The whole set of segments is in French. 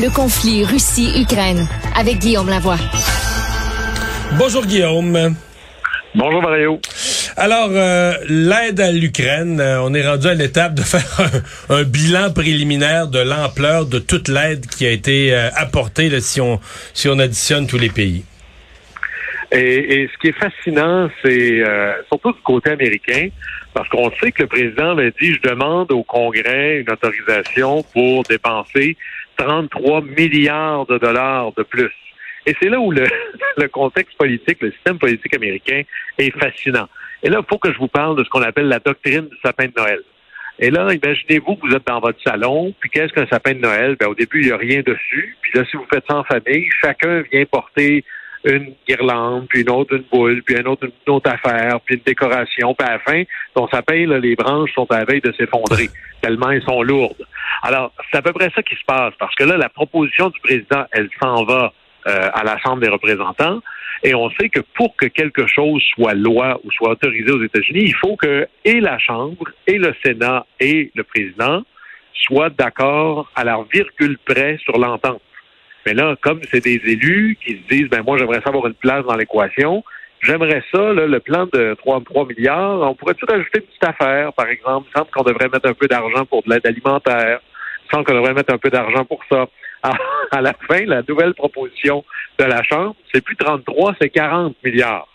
le conflit Russie-Ukraine avec Guillaume Lavoie. Bonjour Guillaume. Bonjour Mario. Alors, euh, l'aide à l'Ukraine, euh, on est rendu à l'étape de faire un, bilan préliminaire de l'ampleur de toute l'aide qui a été euh, apportée là, si, on, si on additionne tous les pays. Et, et ce qui est fascinant, c'est surtout du côté américain, parce qu'on sait que le président avait dit, je demande au Congrès une autorisation pour dépenser 33 milliards de dollars de plus. Et c'est là où le, contexte politique, le système politique américain est fascinant. Et là, il faut que je vous parle de ce qu'on appelle la doctrine du sapin de Noël. Et là, imaginez-vous que vous êtes dans votre salon, puis qu'est-ce qu'un sapin de Noël? Ben, au début, il n'y a rien dessus. Puis là, si vous faites ça en famille, chacun vient porter une guirlande, puis une autre une boule, puis une autre une autre affaire, puis une décoration. Puis à la fin, ton sapin, là, les branches sont à la veille de s'effondrer, tellement elles sont lourdes. Alors, c'est à peu près ça qui se passe, parce que là, la proposition du président, elle s'en va euh, à la Chambre des représentants. Et on sait que pour que quelque chose soit loi ou soit autorisé aux États-Unis, il faut que et la Chambre, et le Sénat, et le président soient d'accord à la virgule près sur l'entente. Mais là, comme c'est des élus qui se disent, ben moi, j'aimerais savoir une place dans l'équation, j'aimerais ça, là, le plan de 33 milliards, on pourrait-tu rajouter une petite affaire, par exemple? Semble qu'on devrait mettre un peu d'argent pour de l'aide alimentaire. Il semble qu'on devrait mettre un peu d'argent pour ça. à la fin, la nouvelle proposition de la Chambre, c'est plus 33, c'est 40 milliards.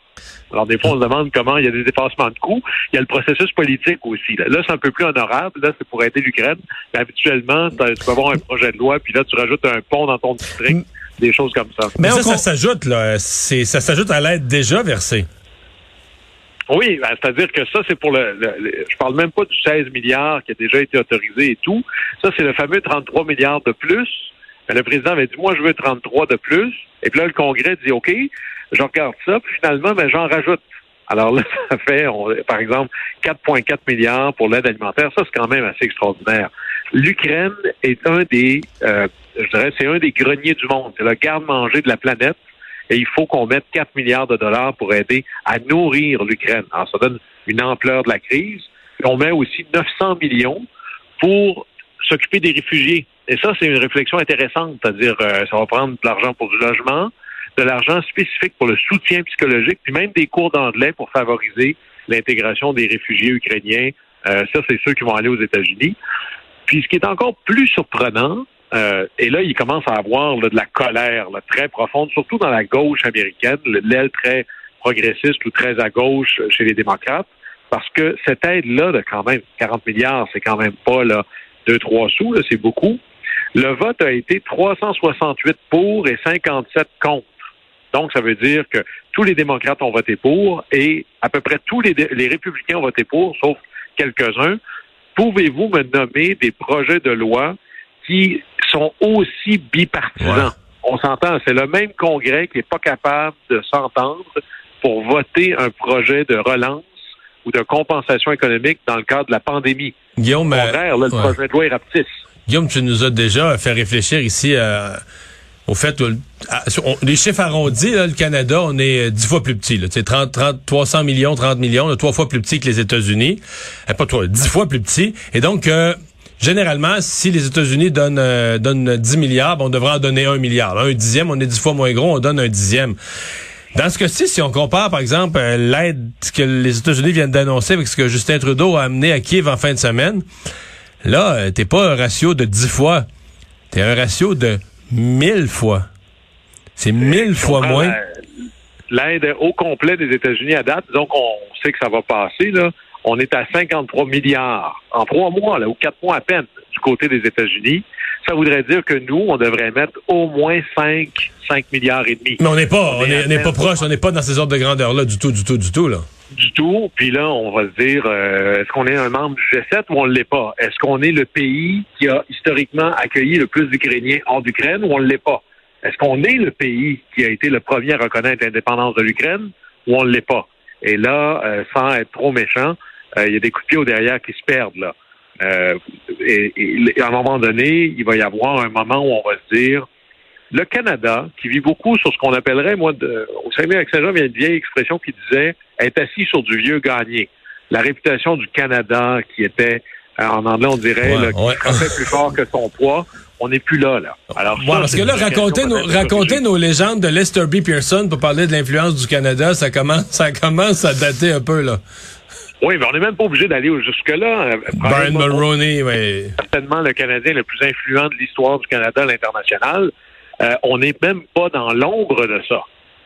Alors, des fois, on se demande comment il y a des dépassements de coûts. Il y a le processus politique aussi. Là, c'est un peu plus honorable. Là, c'est pour aider l'Ukraine. Mais habituellement, tu peux avoir un projet de loi, puis là, tu rajoutes un pont dans ton district, mm. des choses comme ça. Mais ça, ça s'ajoute, là. ça s'ajoute à l'aide déjà versée. Oui, ben, c'est-à-dire que ça, c'est pour le, le, Je parle même pas du 16 milliards qui a déjà été autorisé et tout. Ça, c'est le fameux 33 milliards de plus mais le président avait dit, moi, je veux 33 de plus. Et puis là, le Congrès dit, OK, je regarde ça, puis finalement, ben, j'en rajoute. Alors là, ça fait, par exemple, 4,4 milliards pour l'aide alimentaire. Ça, c'est quand même assez extraordinaire. L'Ukraine est un des, euh, je dirais, c'est un des greniers du monde. C'est le garde-manger de la planète. Et il faut qu'on mette 4 milliards de dollars pour aider à nourrir l'Ukraine. Alors, ça donne une ampleur de la crise. on met aussi 900 millions pour s'occuper des réfugiés. Et ça, c'est une réflexion intéressante, c'est-à-dire euh, ça va prendre de l'argent pour du logement, de l'argent spécifique pour le soutien psychologique, puis même des cours d'anglais pour favoriser l'intégration des réfugiés ukrainiens. Euh, ça, c'est ceux qui vont aller aux États-Unis. Puis ce qui est encore plus surprenant, euh, et là, il commence à avoir de la colère très profonde, surtout dans la gauche américaine, l'aile très progressiste ou très à gauche chez les démocrates, parce que cette aide-là de quand même 40 milliards, c'est quand même pas là, 2-3 sous, c'est beaucoup. Le vote a été 368 pour et 57 contre. Donc, ça veut dire que tous les démocrates ont voté pour et à peu près tous les, républicains ont voté pour, sauf quelques-uns. Pouvez-vous me nommer des projets de loi qui sont aussi bipartisans? On s'entend, c'est le même Congrès qui n'est pas capable de s'entendre pour voter un projet de relance ou de compensation économique dans le cadre de la pandémie. Guillaume, Au contraire, le projet de loi est rapetisse. Guillaume, tu nous as déjà fait réfléchir ici euh, au fait, les chiffres arrondis, le Canada, on est dix fois plus petit. Là, 30, 30, 300 millions, 30 millions, trois fois plus petit que les États-Unis. Euh, pas toi, dix fois plus petit. Et donc, euh, généralement, si les États-Unis donnent, euh, donnent 10 milliards, ben, on devrait en donner un milliard. un dixième, on est dix fois moins gros, on donne un dixième. Dans ce cas-ci, si on compare, par exemple, l'aide que les États-Unis viennent d'annoncer avec ce que Justin Trudeau a amené à Kiev en fin de semaine, Là, euh, t'es pas un ratio de 10 fois. T'es un ratio de 1000 fois. C'est 1000 fois moins. L'aide au complet des États-Unis à date, donc on sait que ça va passer, là. On est à 53 milliards en trois mois, là, ou quatre mois à peine du côté des États-Unis. Ça voudrait dire que nous, on devrait mettre au moins 5, 5 milliards et demi. Mais on n'est pas, on n'est pas proche, on n'est pas dans ces ordres de grandeur-là du tout, du tout, du tout, là du tout. Puis là, on va se dire, euh, est-ce qu'on est un membre du G7 ou on ne l'est pas? Est-ce qu'on est le pays qui a historiquement accueilli le plus d'Ukrainiens hors d'Ukraine ou on ne l'est pas? Est-ce qu'on est le pays qui a été le premier à reconnaître l'indépendance de l'Ukraine ou on ne l'est pas? Et là, euh, sans être trop méchant, euh, il y a des coups de pied au derrière qui se perdent là. Et, et, à un moment donné, il va y avoir un moment où on va se dire, le Canada, qui vit beaucoup sur ce qu'on appellerait, moi, de, au Saguenay-Lac-Saint-Jean, il y a une vieille expression qui disait être assis sur du vieux gagné. La réputation du Canada, qui était, euh, en anglais, on dirait, qui frappait plus fort que son poids. on n'est plus là, là. Alors, parce que là, raconter, nos, raconter nos légendes de Lester B. Pearson pour parler de l'influence du Canada, ça commence, ça commence à dater un peu, là. Oui, mais on n'est même pas obligé d'aller jusque-là. Brian Mulroney, oui. Certainement le Canadien le plus influent de l'histoire du Canada à l'international. Euh, on n'est même pas dans l'ombre de ça.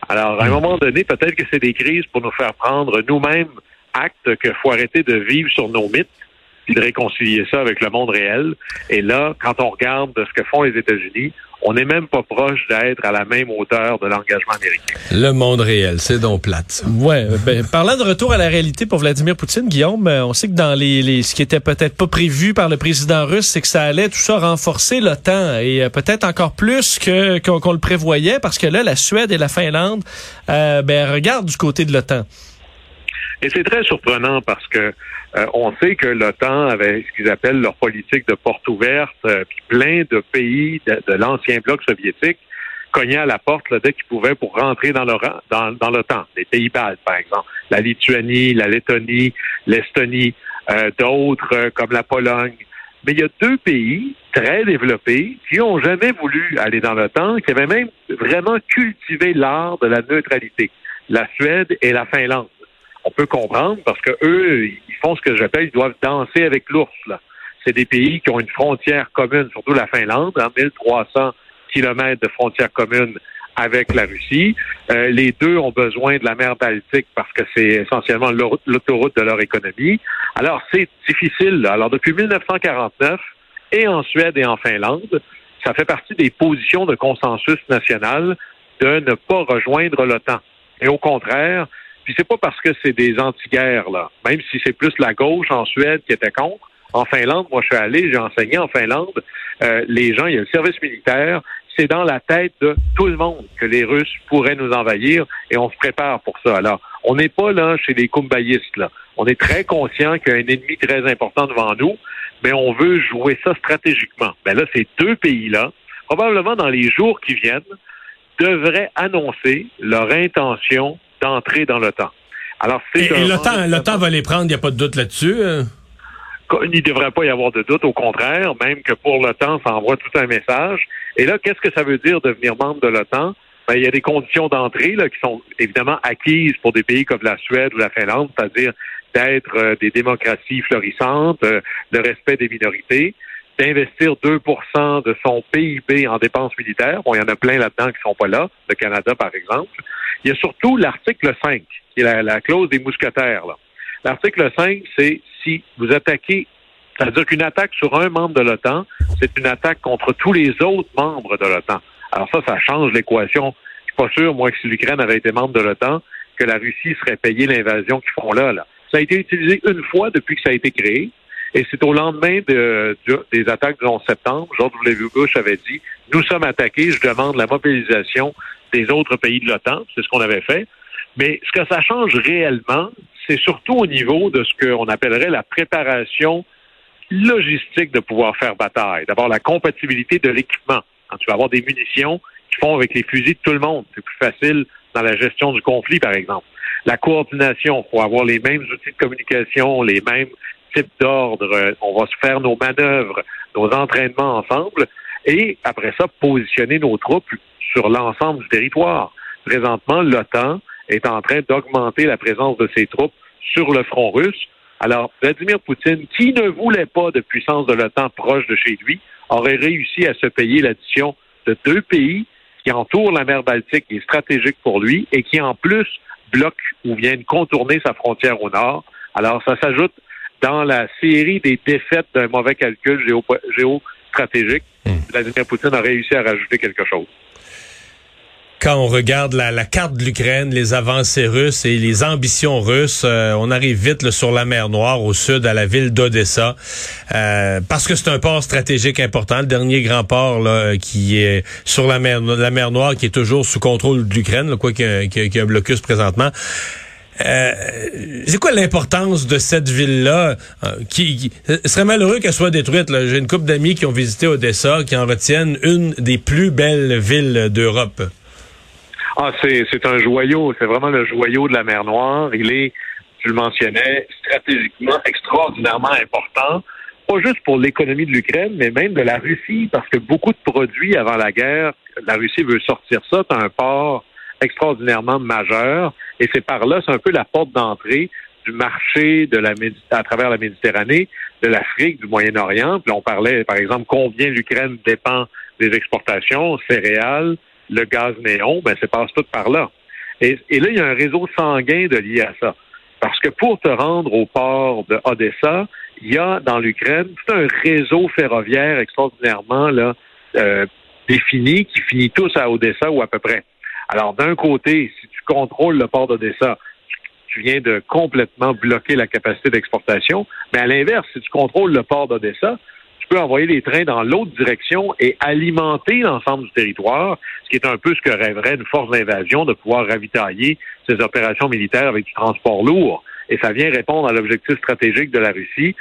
Alors, à un hmm. moment donné, peut-être que c'est des crises pour nous faire prendre nous-mêmes acte qu'il faut arrêter de vivre sur nos mythes puis de réconcilier ça avec le monde réel. Et là, quand on regarde ce que font les États-Unis, on n'est même pas proche d'être à la même hauteur de l'engagement américain. Le monde réel, c'est donc plate. Ouais. Ben, parlant de retour à la réalité pour Vladimir Poutine, Guillaume, euh, on sait que dans les, les ce qui était peut-être pas prévu par le président russe, c'est que ça allait tout ça renforcer l'OTAN et euh, peut-être encore plus que qu'on le prévoyait parce que là, la Suède et la Finlande, euh, ben regardent du côté de l'OTAN. Et c'est très surprenant parce que euh, on sait que l'OTAN avait ce qu'ils appellent leur politique de porte ouverte, euh, puis plein de pays de, l'ancien bloc soviétique cognaient à la porte là, dès qu'ils pouvaient pour rentrer dans l'OTAN. Dans, dans les pays baltes, par exemple, la Lituanie, la Lettonie, l'Estonie, euh, d'autres comme la Pologne. Mais il y a deux pays très développés qui ont jamais voulu aller dans l'OTAN, qui avaient même vraiment cultivé l'art de la neutralité, la Suède et la Finlande on peut comprendre parce que eux, ils font ce que j'appelle, ils doivent danser avec l'ours. C'est des pays qui ont une frontière commune, surtout la Finlande, en 1300 kilomètres de frontière commune avec la Russie. Euh, les deux ont besoin de la mer Baltique parce que c'est essentiellement l'autoroute de leur économie. Alors, c'est difficile. Alors, depuis 1949, et en Suède et en Finlande, ça fait partie des positions de consensus national de ne pas rejoindre l'OTAN. Et au contraire, puis c'est pas parce que c'est des anti-guerres, là. Même si c'est plus la gauche en Suède qui était contre. En Finlande, moi je suis allé, j'ai enseigné en Finlande. Euh, les gens, il y a le service militaire. C'est dans la tête de tout le monde que les Russes pourraient nous envahir et on se prépare pour ça. Alors, on n'est pas là chez les kumbayistes, là. On est très conscient qu'il y a un ennemi très important devant nous, mais on veut jouer ça stratégiquement. Ben là, ces deux pays-là, probablement dans les jours qui viennent, devraient annoncer leur intention d'entrer dans l'OTAN. Alors, c'est et, l'OTAN, va les prendre, il n'y a pas de doute là-dessus. Hein? Il ne devrait pas y avoir de doute, au contraire, même que pour l'OTAN, ça envoie tout un message. Et là, qu'est-ce que ça veut dire devenir membre de l'OTAN? Ben, il y a des conditions d'entrée là, qui sont évidemment acquises pour des pays comme la Suède ou la Finlande, c'est-à-dire d'être euh, des démocraties florissantes, euh, le respect des minorités, d'investir 2% de son PIB en dépenses militaires. Bon, il y en a plein là-dedans qui sont pas là, le Canada par exemple. Il y a surtout l'article 5, qui est la, clause des mousquetaires. L'article 5, c'est si vous attaquez, c'est-à-dire qu'une attaque sur un membre de l'OTAN, c'est une attaque contre tous les autres membres de l'OTAN. Alors ça, ça change l'équation. Je suis pas sûr, moi, que si l'Ukraine avait été membre de l'OTAN, que la Russie serait payée l'invasion qu'ils font là, là. Ça a été utilisé une fois depuis que ça a été créé. Et c'est au lendemain de, des attaques du 11 septembre, George W. Bush avait dit, nous sommes attaqués, je demande la mobilisation des autres pays de l'OTAN. C'est ce qu'on avait fait. Mais ce que ça change réellement, c'est surtout au niveau de ce qu'on appellerait la préparation logistique de pouvoir faire bataille. D'abord, la compatibilité de l'équipement. Quand tu vas avoir des munitions qui font avec les fusils de tout le monde, c'est plus facile dans la gestion du conflit, par exemple. La coordination, il faut avoir les mêmes outils de communication, les mêmes types d'ordre. On va se faire nos manœuvres, nos entraînements ensemble. Et après ça, positionner nos troupes sur l'ensemble du territoire. Présentement, l'OTAN est en train d'augmenter la présence de ses troupes sur le front russe. Alors, Vladimir Poutine, qui ne voulait pas de puissance de l'OTAN proche de chez lui, aurait réussi à se payer l'addition de deux pays qui entourent la mer Baltique, qui est stratégique pour lui, et qui en plus bloquent ou viennent contourner sa frontière au nord. Alors, ça s'ajoute dans la série des défaites d'un mauvais calcul géostratégique. Hmm. Vladimir Poutine a réussi à rajouter quelque chose quand on regarde la, carte de l'Ukraine, les avancées russes et les ambitions russes, euh, on arrive vite sur la mer Noire, au sud, à la ville d'Odessa, euh, parce que c'est un port stratégique important, le dernier grand port là, qui est sur la mer, la mer Noire, qui est toujours sous contrôle de l'Ukraine, quoi qu'il y, a un blocus présentement. Euh, c'est quoi l'importance de cette ville-là qui, ce serait malheureux qu'elle soit détruite. J'ai une couple d'amis qui ont visité Odessa, qui en retiennent une des plus belles villes d'Europe. Ah, c'est un joyau. C'est vraiment le joyau de la mer Noire. Il est, tu le mentionnais, stratégiquement extraordinairement important pas juste pour l'économie de l'Ukraine, mais même de la Russie, parce que beaucoup de produits avant la guerre, la Russie veut sortir ça, c'est un port extraordinairement majeur, et c'est par là, c'est un peu la porte d'entrée du marché de la à travers la Méditerranée, de l'Afrique, du Moyen-Orient. Puis on parlait, par exemple, combien l'Ukraine dépend des exportations, céréales, le gaz néon, ben ça passe tout par là. Et, là, il y a un réseau sanguin de lié à ça. Parce que pour te rendre au port de Odessa, il y a dans l'Ukraine tout un réseau ferroviaire extraordinairement là, euh, défini qui finit tous à Odessa ou à peu près. Alors, d'un côté, si tu contrôles le port d'Odessa, tu viens de complètement bloquer la capacité d'exportation. Mais à l'inverse, si tu contrôles le port d'Odessa, tu peux envoyer les trains dans l'autre direction et alimenter l'ensemble du territoire, ce qui est un peu ce que rêverait une force d'invasion de pouvoir ravitailler ses opérations militaires avec du transport lourd. Et ça vient répondre à l'objectif stratégique de la Russie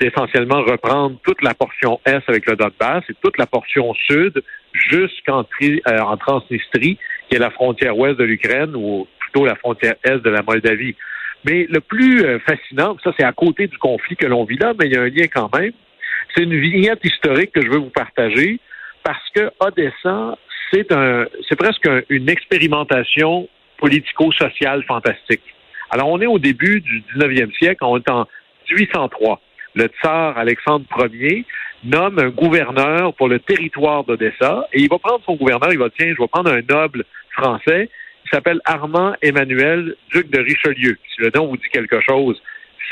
d'essentiellement reprendre toute la portion est avec le Donbass et toute la portion sud jusqu'en euh, Transnistrie, qui est la frontière ouest de l'Ukraine, ou plutôt la frontière est de la Moldavie. Mais le plus euh, fascinant, ça c'est à côté du conflit que l'on vit là, mais il y a un lien quand même, c'est une vignette historique que je veux vous partager parce que Odessa, c'est un, c'est presque une expérimentation politico-sociale fantastique. Alors, on est au début du 19e siècle, on est en 1803. Le tsar Alexandre Ier nomme un gouverneur pour le territoire d'Odessa et il va prendre son gouverneur, il va dire, tiens, je vais prendre un noble français, il s'appelle Armand Emmanuel, duc de Richelieu. Si le nom vous dit quelque chose,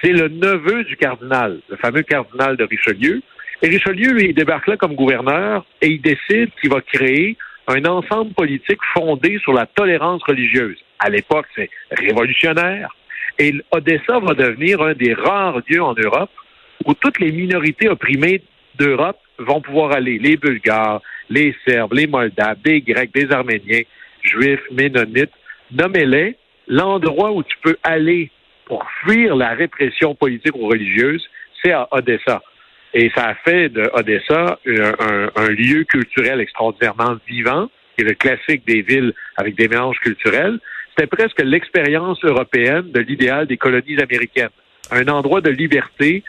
c'est le neveu du cardinal, le fameux cardinal de Richelieu. Et Richelieu, il débarque là comme gouverneur et il décide qu'il va créer un ensemble politique fondé sur la tolérance religieuse. À l'époque, c'est révolutionnaire. Et Odessa va devenir un des rares lieux en Europe où toutes les minorités opprimées d'Europe vont pouvoir aller. Les Bulgares, les Serbes, les Moldaves, des Grecs, des Arméniens, Juifs, Ménonites. Nommez-les. L'endroit où tu peux aller pour fuir la répression politique ou religieuse, c'est à Odessa. Et ça a fait de Odessa un, lieu culturel extraordinairement vivant, qui est le classique des villes avec des mélanges culturels. C'était presque l'expérience européenne de l'idéal des colonies américaines. Un endroit de liberté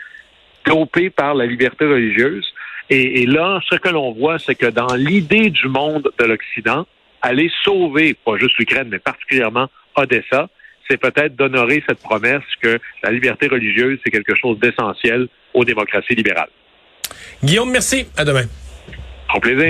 dopé par la liberté religieuse. Et, et là, ce que l'on voit, c'est que dans l'idée du monde de l'Occident, aller sauver, pas juste l'Ukraine, mais particulièrement Odessa, c'est peut-être d'honorer cette promesse que la liberté religieuse, c'est quelque chose d'essentiel aux démocraties libérales. Guillaume, merci. À demain. Au plaisir.